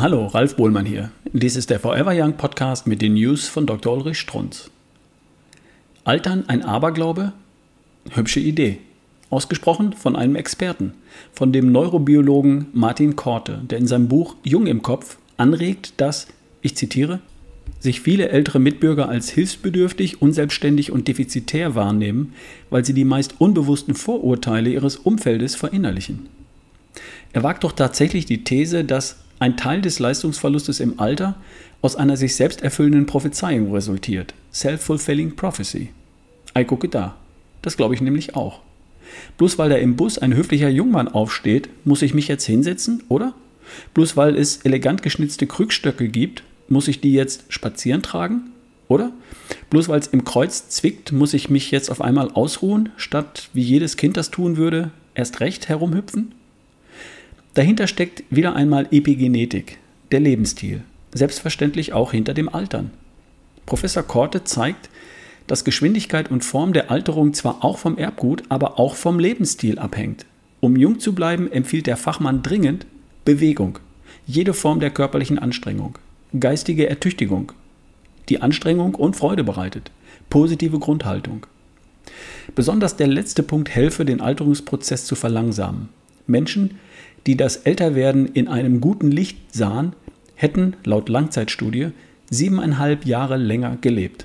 Hallo, Ralf Bohlmann hier. Dies ist der Forever Young Podcast mit den News von Dr. Ulrich Strunz. Altern ein Aberglaube? Hübsche Idee. Ausgesprochen von einem Experten, von dem Neurobiologen Martin Korte, der in seinem Buch Jung im Kopf anregt, dass, ich zitiere, sich viele ältere Mitbürger als hilfsbedürftig, unselbstständig und defizitär wahrnehmen, weil sie die meist unbewussten Vorurteile ihres Umfeldes verinnerlichen. Er wagt doch tatsächlich die These, dass ein Teil des Leistungsverlustes im Alter aus einer sich selbst erfüllenden Prophezeiung resultiert. Self-fulfilling prophecy. Ei, gucke da. Das glaube ich nämlich auch. Bloß weil da im Bus ein höflicher Jungmann aufsteht, muss ich mich jetzt hinsetzen, oder? Bloß weil es elegant geschnitzte Krückstöcke gibt, muss ich die jetzt spazieren tragen, oder? Bloß weil es im Kreuz zwickt, muss ich mich jetzt auf einmal ausruhen, statt wie jedes Kind das tun würde, erst recht herumhüpfen? Dahinter steckt wieder einmal Epigenetik, der Lebensstil, selbstverständlich auch hinter dem Altern. Professor Korte zeigt, dass Geschwindigkeit und Form der Alterung zwar auch vom Erbgut, aber auch vom Lebensstil abhängt. Um jung zu bleiben, empfiehlt der Fachmann dringend Bewegung, jede Form der körperlichen Anstrengung, geistige Ertüchtigung, die Anstrengung und Freude bereitet, positive Grundhaltung. Besonders der letzte Punkt helfe, den Alterungsprozess zu verlangsamen. Menschen, die das Älterwerden in einem guten Licht sahen, hätten laut Langzeitstudie siebeneinhalb Jahre länger gelebt.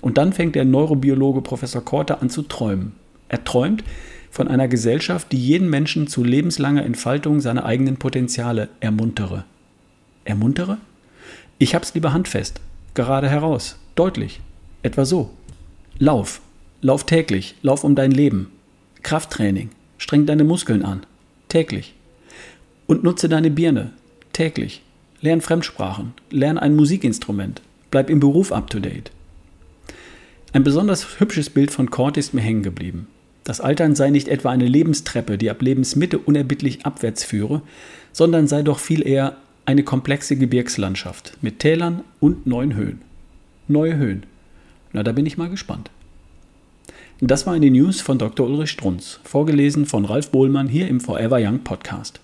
Und dann fängt der Neurobiologe Professor Korte an zu träumen. Er träumt von einer Gesellschaft, die jeden Menschen zu lebenslanger Entfaltung seiner eigenen Potenziale ermuntere. Ermuntere? Ich hab's lieber handfest, gerade heraus, deutlich, etwa so. Lauf, lauf täglich, lauf um dein Leben. Krafttraining, streng deine Muskeln an, täglich. Und nutze deine Birne täglich. Lern Fremdsprachen, lern ein Musikinstrument, bleib im Beruf up to date. Ein besonders hübsches Bild von Kort ist mir hängen geblieben. Das Altern sei nicht etwa eine Lebenstreppe, die ab Lebensmitte unerbittlich abwärts führe, sondern sei doch viel eher eine komplexe Gebirgslandschaft mit Tälern und neuen Höhen. Neue Höhen. Na, da bin ich mal gespannt. Das war eine News von Dr. Ulrich Strunz, vorgelesen von Ralf Bohlmann hier im Forever Young Podcast.